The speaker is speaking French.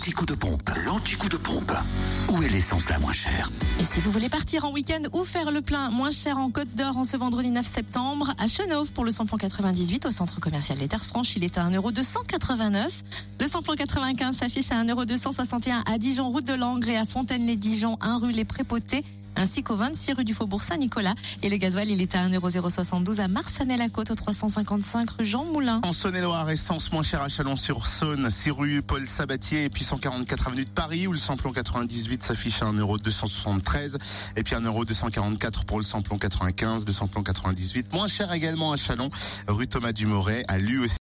L'anti-coup de pompe, l'anti-coup de pompe. Où est l'essence la moins chère Et si vous voulez partir en week-end ou faire le plein moins cher en Côte d'Or en ce vendredi 9 septembre, à Chenauve pour le samplon 98 au centre commercial des Terres Franches, il est à 1,289€. Le samplon 95 s'affiche à 1,261€ à Dijon, route de Langres et à Fontaine-les-Dijon, 1 rue Les Prépotés ainsi qu'au 26 rue du Faubourg Saint-Nicolas. Et le gasoil, il est à 1,072€ à Marsanel-la-Côte, au 355 rue Jean Moulin. En Saône-et-Loire, essence moins chère à Chalon-sur-Saône, 6 rue Paul Sabatier et puis 144 avenue de Paris où le samplon 98 s'affiche à 1,273€ et puis 1,244€ pour le samplon 95, le samplon 98. Moins cher également à Chalon, rue Thomas Dumoret, à lui.